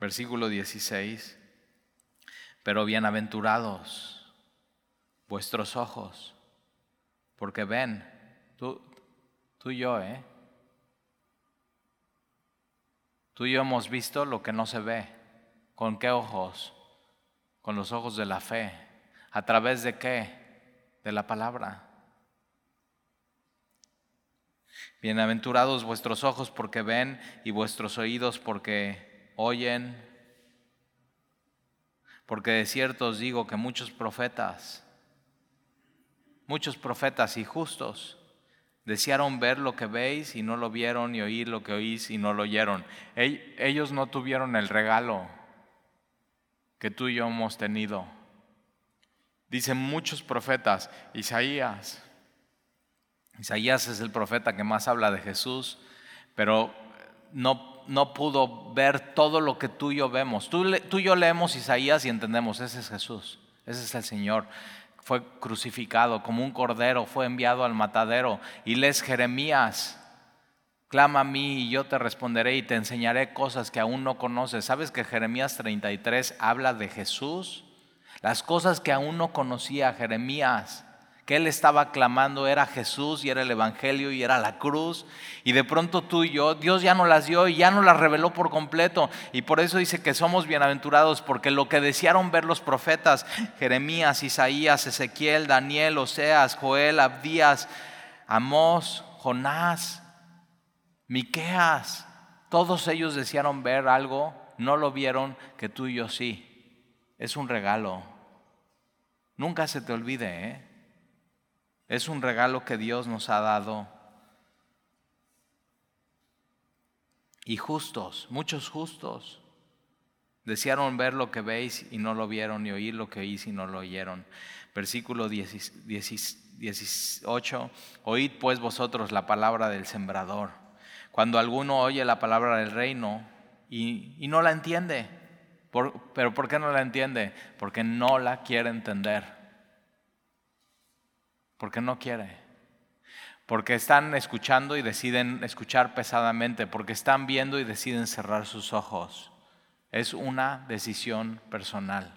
S1: Versículo 16. Pero bienaventurados vuestros ojos, porque ven, tú, tú y yo, ¿eh? Tú y yo hemos visto lo que no se ve. ¿Con qué ojos? Con los ojos de la fe. ¿A través de qué? De la palabra. Bienaventurados vuestros ojos porque ven y vuestros oídos porque oyen. Porque de cierto os digo que muchos profetas, muchos profetas y justos, Desearon ver lo que veis y no lo vieron y oír lo que oís y no lo oyeron. Ellos no tuvieron el regalo que tú y yo hemos tenido. Dicen muchos profetas, Isaías. Isaías es el profeta que más habla de Jesús, pero no, no pudo ver todo lo que tú y yo vemos. Tú, tú y yo leemos Isaías y entendemos, ese es Jesús, ese es el Señor fue crucificado como un cordero, fue enviado al matadero. Y les Jeremías, clama a mí y yo te responderé y te enseñaré cosas que aún no conoces. ¿Sabes que Jeremías 33 habla de Jesús? Las cosas que aún no conocía Jeremías que él estaba clamando era Jesús y era el Evangelio y era la cruz. Y de pronto tú y yo, Dios ya no las dio y ya no las reveló por completo. Y por eso dice que somos bienaventurados, porque lo que desearon ver los profetas, Jeremías, Isaías, Ezequiel, Daniel, Oseas, Joel, Abdías, Amós, Jonás, Miqueas, todos ellos desearon ver algo, no lo vieron, que tú y yo sí. Es un regalo. Nunca se te olvide, ¿eh? Es un regalo que Dios nos ha dado. Y justos, muchos justos, desearon ver lo que veis y no lo vieron, y oír lo que oís y no lo oyeron. Versículo 18, oíd pues vosotros la palabra del sembrador. Cuando alguno oye la palabra del reino y, no la entiende, pero ¿por qué no la entiende? Porque no la quiere entender. Porque no quiere. Porque están escuchando y deciden escuchar pesadamente. Porque están viendo y deciden cerrar sus ojos. Es una decisión personal.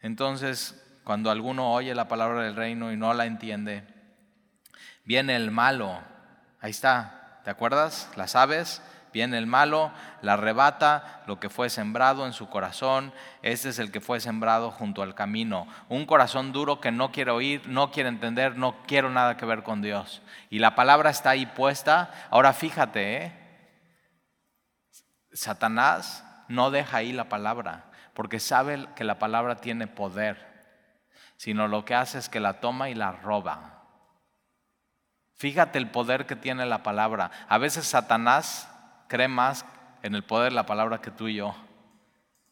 S1: Entonces, cuando alguno oye la palabra del reino y no la entiende, viene el malo. Ahí está. ¿Te acuerdas? Las aves Viene el malo, la arrebata lo que fue sembrado en su corazón. Este es el que fue sembrado junto al camino. Un corazón duro que no quiere oír, no quiere entender, no quiero nada que ver con Dios. Y la palabra está ahí puesta. Ahora fíjate, ¿eh? Satanás no deja ahí la palabra, porque sabe que la palabra tiene poder, sino lo que hace es que la toma y la roba. Fíjate el poder que tiene la palabra. A veces Satanás cree más en el poder de la palabra que tú y yo.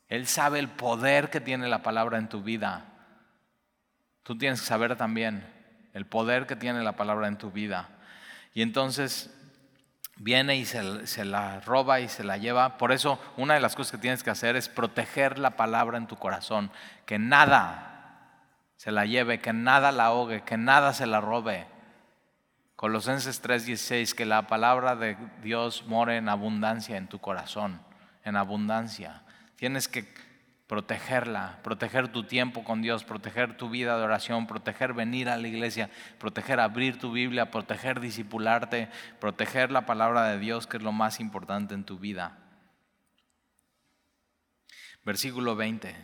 S1: Él sabe el poder que tiene la palabra en tu vida. Tú tienes que saber también el poder que tiene la palabra en tu vida. Y entonces viene y se, se, la roba y se la lleva. Por eso una de las cosas que tienes que hacer es proteger la palabra en tu corazón. Que nada se la lleve, que nada la ahogue, que nada se la robe. Colosenses 3:16, que la palabra de Dios more en abundancia en tu corazón, en abundancia. Tienes que protegerla, proteger tu tiempo con Dios, proteger tu vida de oración, proteger venir a la iglesia, proteger abrir tu Biblia, proteger discipularte, proteger la palabra de Dios, que es lo más importante en tu vida. Versículo 20.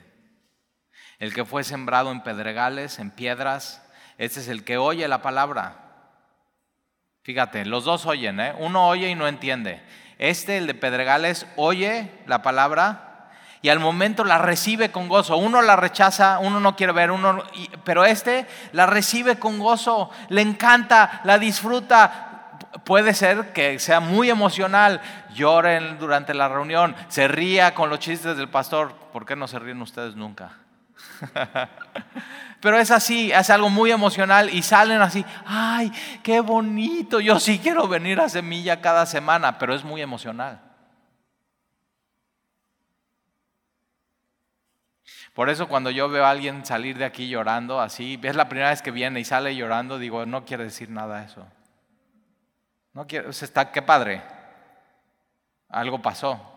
S1: El que fue sembrado en pedregales, en piedras, este es el que oye la palabra Fíjate, los dos oyen, ¿eh? Uno oye y no entiende. Este, el de Pedregales, oye la palabra y al momento la recibe con gozo. Uno la rechaza, uno no quiere ver, uno, pero este la recibe con gozo, le encanta, la disfruta. Puede ser que sea muy emocional, lloren durante la reunión, se ría con los chistes del pastor. ¿Por qué no se ríen ustedes nunca? *laughs* Pero es así, es algo muy emocional y salen así, ay, qué bonito, yo sí quiero venir a Semilla cada semana, pero es muy emocional. Por eso cuando yo veo a alguien salir de aquí llorando así, es la primera vez que viene y sale llorando, digo, no quiere decir nada eso. No quiere, está, qué padre. Algo pasó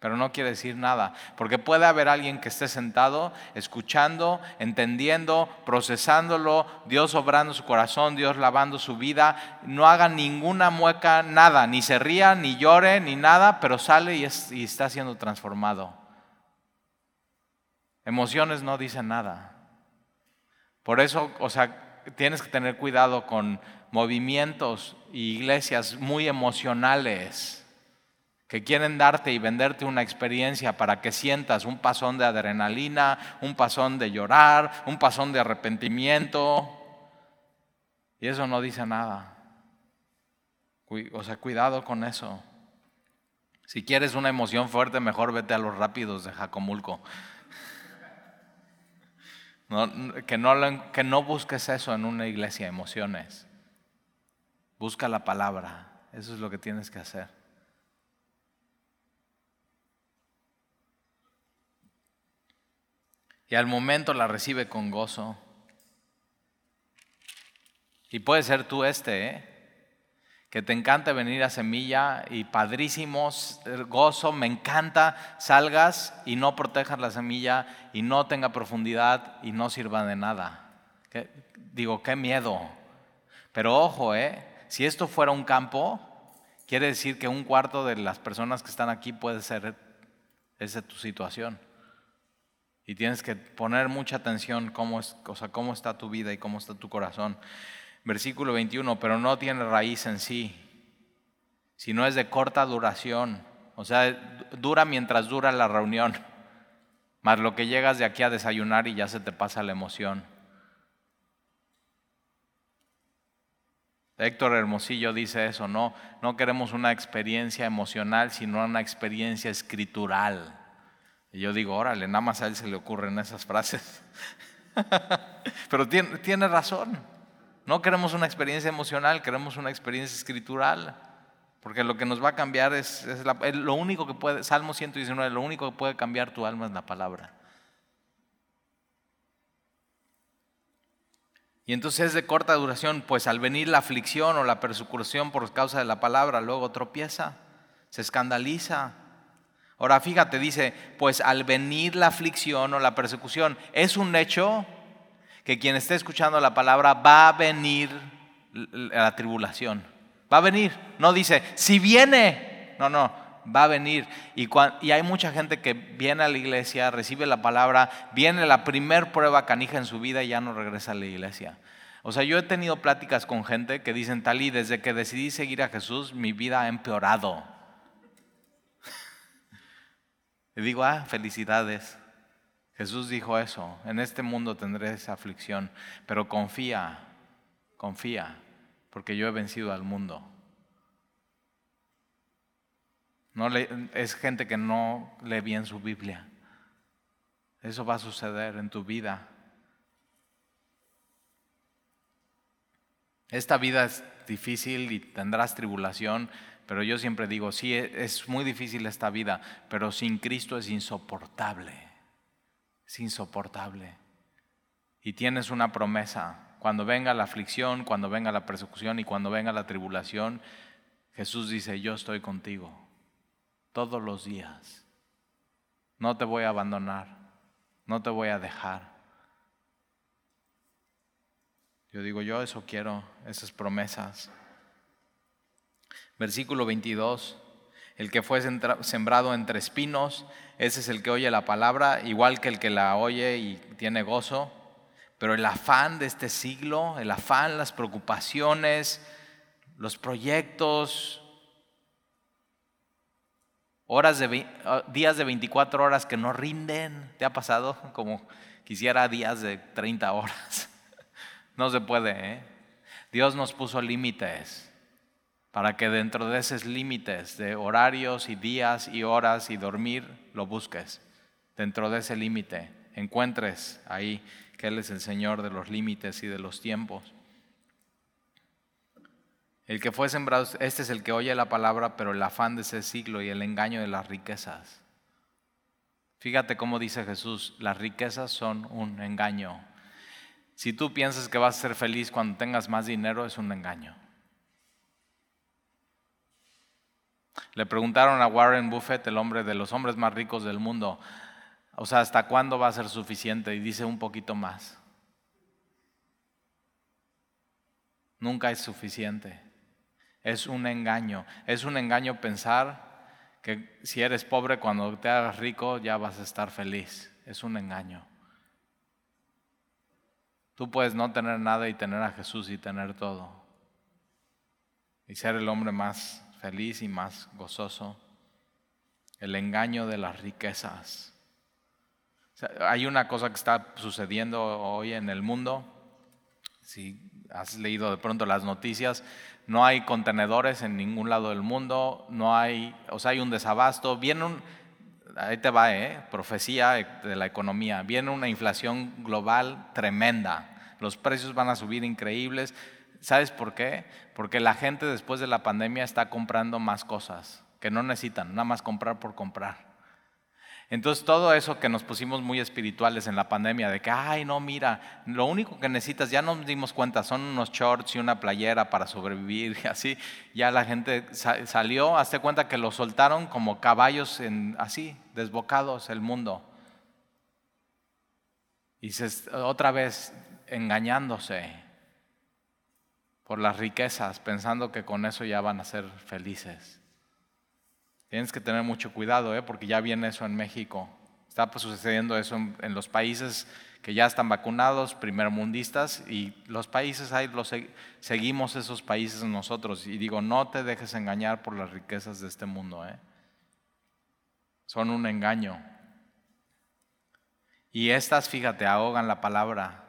S1: pero no quiere decir nada, porque puede haber alguien que esté sentado, escuchando, entendiendo, procesándolo, Dios obrando su corazón, Dios lavando su vida, no haga ninguna mueca, nada, ni se ría, ni llore, ni nada, pero sale y, y está siendo transformado. Emociones no dicen nada. Por eso, o sea, tienes que tener cuidado con movimientos y iglesias muy emocionales que quieren darte y venderte una experiencia para que sientas un pasón de adrenalina, un pasón de llorar, un pasón de arrepentimiento. Y eso no dice nada. O sea, cuidado con eso. Si quieres una emoción fuerte, mejor vete a los rápidos de Jacomulco. que, no, que no busques eso en una iglesia, emociones. Busca la palabra. Eso es lo que tienes que hacer. Y al momento la recibe con gozo. Y puede ser tú este, ¿eh? que te encanta venir a semilla y padrísimos, gozo, me encanta, salgas y no protejas la semilla y no tenga profundidad y no sirva de nada. Digo, qué miedo. Pero ojo, ¿eh? si esto fuera un campo, quiere decir que un cuarto de las personas que están aquí puede ser esa tu situación. Y tienes que poner mucha atención cómo, es, cómo está tu vida y cómo está tu corazón. Versículo 21, pero no tiene raíz en sí, sino es de corta duración. O sea, dura mientras dura la reunión, más lo que llegas de aquí a desayunar y ya se te pasa la emoción. Héctor Hermosillo dice eso, no, no queremos una experiencia emocional, sino una experiencia escritural. Y yo digo, órale, nada más a él se le ocurren esas frases. *laughs* Pero tiene, tiene, razón. No queremos una experiencia emocional, queremos una experiencia escritural. Porque lo que nos va a cambiar es, lo único que puede, Salmo 119, lo único que puede cambiar tu alma es la palabra. Y entonces es de corta duración, pues al venir la aflicción o la persecución por causa de la palabra, luego tropieza, se escandaliza, Ahora fíjate, dice, pues al venir la aflicción o la persecución, es un hecho que quien esté escuchando la palabra va a venir la tribulación. Va a venir. No dice, si viene. No, no, va a venir. Y, hay mucha gente que viene a la iglesia, recibe la palabra, viene la primer prueba canija en su vida y ya no regresa a la iglesia. O sea, yo he tenido pláticas con gente que dicen, Talí, desde que decidí seguir a Jesús, mi vida ha empeorado. Y digo, ah, felicidades. Jesús dijo eso, en este mundo tendré esa aflicción, pero confía, confía, porque yo he vencido al mundo. No es gente que no lee bien su Biblia. Eso va a suceder en tu vida. Esta vida es difícil y tendrás tribulación, pero yo siempre digo, sí, e, es muy difícil esta vida, pero sin Cristo es insoportable. Es insoportable. Y tienes una promesa. Cuando venga la aflicción, cuando venga la persecución y cuando venga la tribulación, Jesús dice, yo estoy contigo todos los días. No te voy a abandonar, no te voy a dejar. Yo digo, yo eso quiero, esas promesas. Versículo 22. El que fue sembrado entre espinos, ese es el que oye la palabra, igual que el que la oye y tiene gozo. Pero el afán de este siglo, el afán, las preocupaciones, los proyectos, horas de, ah, días de 24 horas que no rinden. ¿Te ha pasado? Como quisiera días de 30 horas. *laughs* No se puede. ¿eh? Dios nos puso límites para que dentro de esos límites de horarios y días y horas y dormir lo busques. Dentro de ese límite encuentres ahí que Él es el Señor de los límites y de los tiempos. El que fue sembrado, este es el que oye la palabra, pero el afán de ese siglo y el engaño de las riquezas. Fíjate cómo dice Jesús, las riquezas son un engaño. Si tú piensas que vas a ser feliz cuando tengas más dinero, es un engaño. Le preguntaron a Warren Buffett, el hombre de los hombres más ricos del mundo, o sea, ¿hasta cuándo va a ser suficiente? Y dice un poquito más. Nunca es suficiente. Es un engaño. Es un engaño pensar que si eres pobre cuando te hagas rico ya vas a estar feliz. Es un engaño. Tú puedes no tener nada y tener a Jesús y tener todo. Y ser el hombre más feliz y más gozoso. El engaño de las riquezas. hay una cosa que está sucediendo hoy en el mundo. Si has leído de pronto las noticias, no hay contenedores en ningún lado del mundo, no hay, o sea, hay un desabasto, viene un, ahí te va, ¿eh? profecía de la economía, viene una inflación global tremenda, los precios van a subir increíbles, ¿sabes por qué? Porque la gente después de la pandemia está comprando más cosas que no necesitan, nada más comprar por comprar. Entonces todo eso que nos pusimos muy espirituales en la pandemia, de que, ay, no, mira, lo único que necesitas, ya nos dimos cuenta, son unos shorts y una playera para sobrevivir, *laughs* y así, ya la gente salió, hazte cuenta que lo soltaron como caballos en, así, desbocados el mundo. Y otra vez engañándose por las riquezas, pensando que con eso ya van a ser felices. Tienes que tener mucho cuidado, ¿eh? porque ya viene eso en México. Está pues, sucediendo eso en, los países que ya están vacunados, primermundistas, y los países ahí los seguimos esos países nosotros. Y digo, no te dejes engañar por las riquezas de este mundo. ¿eh? Son un engaño. Y estas, fíjate, ahogan la palabra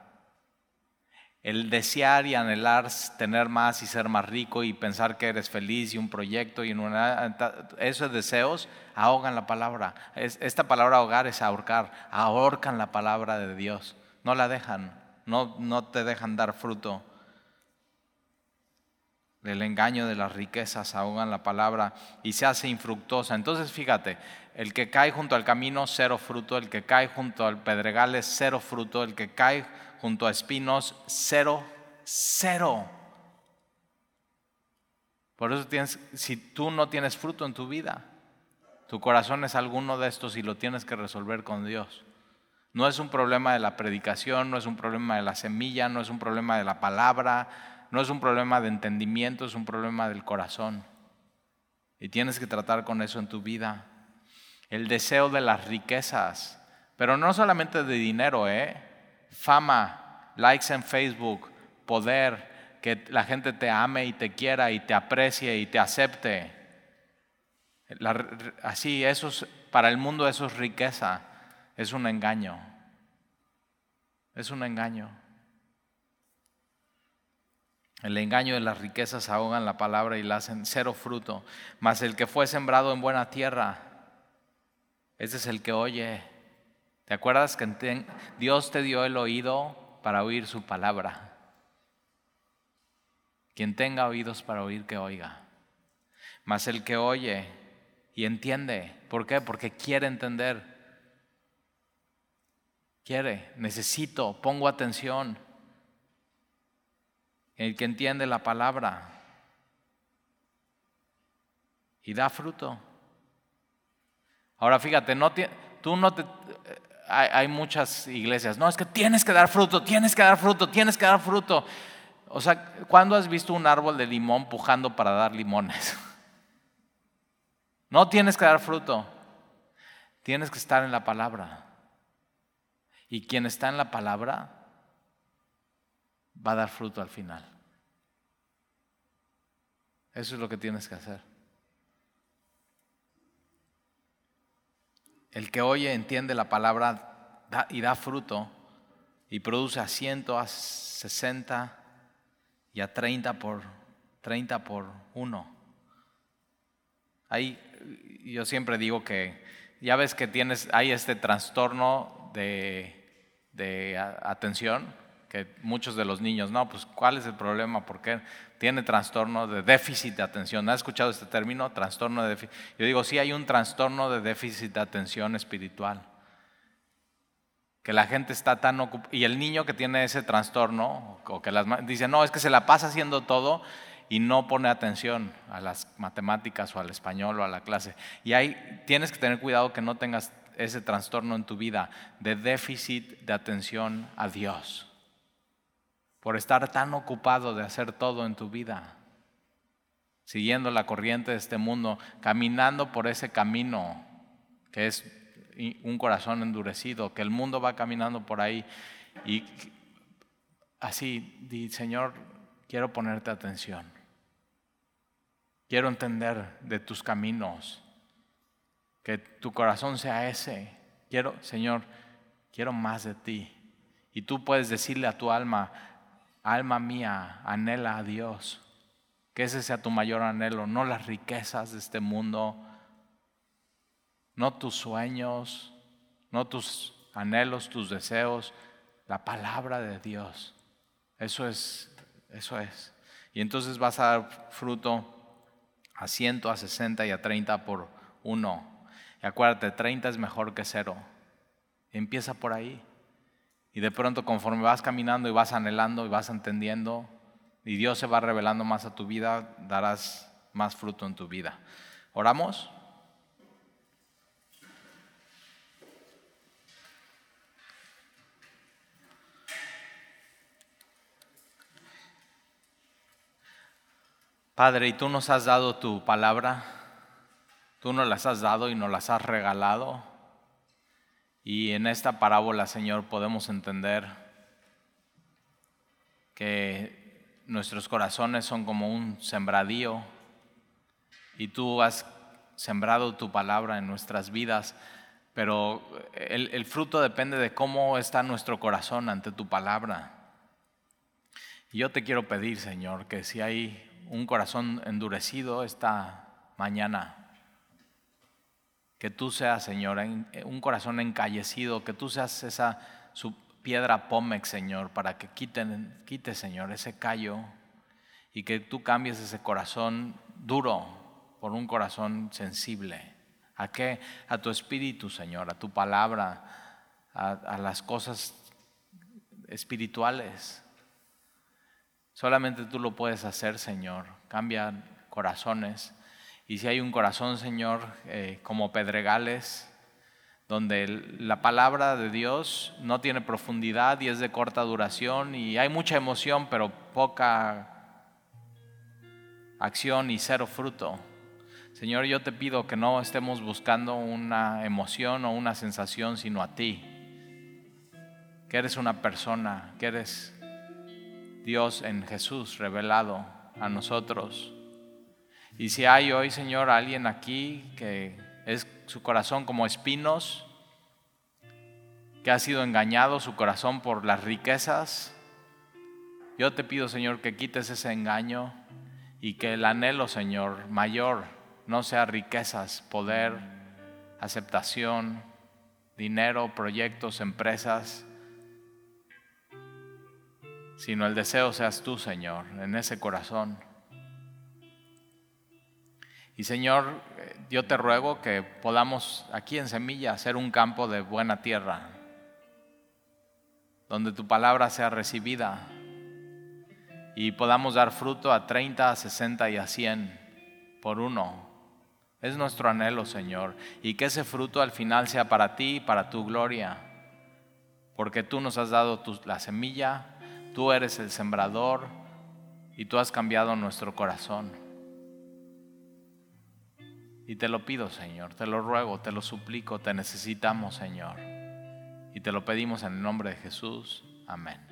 S1: el desear y anhelar tener más y ser más rico y pensar que eres feliz y un proyecto y en una, esos deseos ahogan la palabra. esta palabra ahogar es ahorcar, ahorcan la palabra de Dios, no la dejan, no, no te dejan dar fruto. El engaño de las riquezas ahogan la palabra y se hace infructuosa. Entonces fíjate, el que cae junto al camino, cero fruto, el que cae junto al pedregal es cero fruto, el que cae junto a espinos, cero, cero. Por eso tienes, si tú no tienes fruto en tu vida, tu corazón es alguno de estos y lo tienes que resolver con Dios. No es un problema de la predicación, no es un problema de la semilla, no es un problema de la palabra, no es un problema de entendimiento, es un problema del corazón. Y tienes que tratar con eso en tu vida. El deseo de las riquezas, pero no solamente de dinero, ¿eh? fama, likes en Facebook, poder, que la gente te ame y te quiera y te aprecie y te acepte. así, para el mundo eso es riqueza, es un engaño. Es un engaño. El engaño de las riquezas ahogan la palabra y la hacen cero fruto. Mas el que fue sembrado en buena tierra, ese es el que oye ¿Te acuerdas que Dios te dio el oído para oír su palabra? Quien tenga oídos para oír, que oiga. Mas el que oye y entiende, ¿por qué? Porque quiere entender. Quiere, necesito, pongo atención. El que entiende la palabra y da fruto. Ahora fíjate, no tú no te, hay, muchas iglesias, no, es que tienes que dar fruto, tienes que dar fruto, tienes que dar fruto. O sea, ¿cuándo has visto un árbol de limón pujando para dar limones? *laughs* No tienes que dar fruto, tienes que estar en la palabra. Y quien está en la palabra va a dar fruto al final. Eso es lo que tienes que hacer. El que oye, entiende la palabra y da fruto y produce a ciento, a sesenta y a treinta por, treinta por uno. Ahí yo siempre digo que ya ves que tienes, hay este trastorno de, de atención, que muchos de los niños, no, pues ¿cuál es el problema? ¿Por qué tiene trastorno de déficit de atención? ¿Has escuchado este término? Trastorno de déficit. Yo digo, sí hay un trastorno de déficit de atención espiritual. Que la gente está tan ocupada, y el niño que tiene ese trastorno, o que las, dice, no, es que se la pasa haciendo todo y no pone atención a las matemáticas o al español o a la clase. Y ahí tienes que tener cuidado que no tengas ese trastorno en tu vida de déficit de atención a Dios por estar tan ocupado de hacer todo en tu vida, siguiendo la corriente de este mundo, caminando por ese camino que es un corazón endurecido, que el mundo va caminando por ahí y así, di, Señor, quiero ponerte atención, quiero entender de tus caminos, que tu corazón sea ese, quiero, Señor, quiero más de ti. Y tú puedes decirle a tu alma, alma mía, anhela a Dios. Que ese sea tu mayor anhelo, no las riquezas de este mundo, no tus sueños, no tus anhelos, tus deseos, la palabra de Dios. Eso es, eso es. Y entonces vas a dar fruto a ciento, a sesenta y a treinta por uno. Y acuérdate, treinta es mejor que cero. Empieza por ahí. Y de pronto conforme vas caminando y vas anhelando y vas entendiendo y Dios se va revelando más a tu vida, darás más fruto en tu vida. ¿Oramos? Padre, y tú nos has dado tu palabra, tú nos las has dado y nos las has regalado. Y en esta parábola, Señor, podemos entender que nuestros corazones son como un sembradío y tú has sembrado tu palabra en nuestras vidas, pero el, fruto depende de cómo está nuestro corazón ante tu palabra. Y yo te quiero pedir, Señor, que si hay un corazón endurecido esta mañana, que tú seas, Señor, eh, un corazón encallecido, que tú seas esa su piedra pómex, Señor, para que quiten, quite, Señor, ese callo y que tú cambies ese corazón duro por un corazón sensible. ¿A qué? A tu espíritu, Señor, a tu palabra, a, a las cosas espirituales. Solamente tú lo puedes hacer, Señor. Cambia corazones y si hay un corazón, Señor, eh, como pedregales, donde la palabra de Dios no tiene profundidad y es de corta duración y hay mucha emoción, pero poca acción y cero fruto. Señor, yo te pido que no estemos buscando una emoción o una sensación, sino a ti, que eres una persona, que eres Dios en Jesús revelado a nosotros y si hay hoy, Señor, alguien aquí que es su corazón como espinos, que ha sido engañado su corazón por las riquezas, yo te pido, Señor, que quites ese engaño y que el anhelo, Señor, mayor no sea riquezas, poder, aceptación, dinero, proyectos, empresas, sino el deseo seas tú, Señor, en ese corazón. Y Señor, yo te ruego que podamos aquí en Semilla hacer un campo de buena tierra, donde tu palabra sea recibida y podamos dar fruto a 30, a 60 y a 100 por uno. Es nuestro anhelo, Señor, y que ese fruto al final sea para ti y para tu gloria, porque tú nos has dado la semilla, tú eres el sembrador y tú has cambiado nuestro corazón. Y te lo pido, Señor, te lo ruego, te lo suplico, te necesitamos, Señor. Y te lo pedimos en el nombre de Jesús. Amén.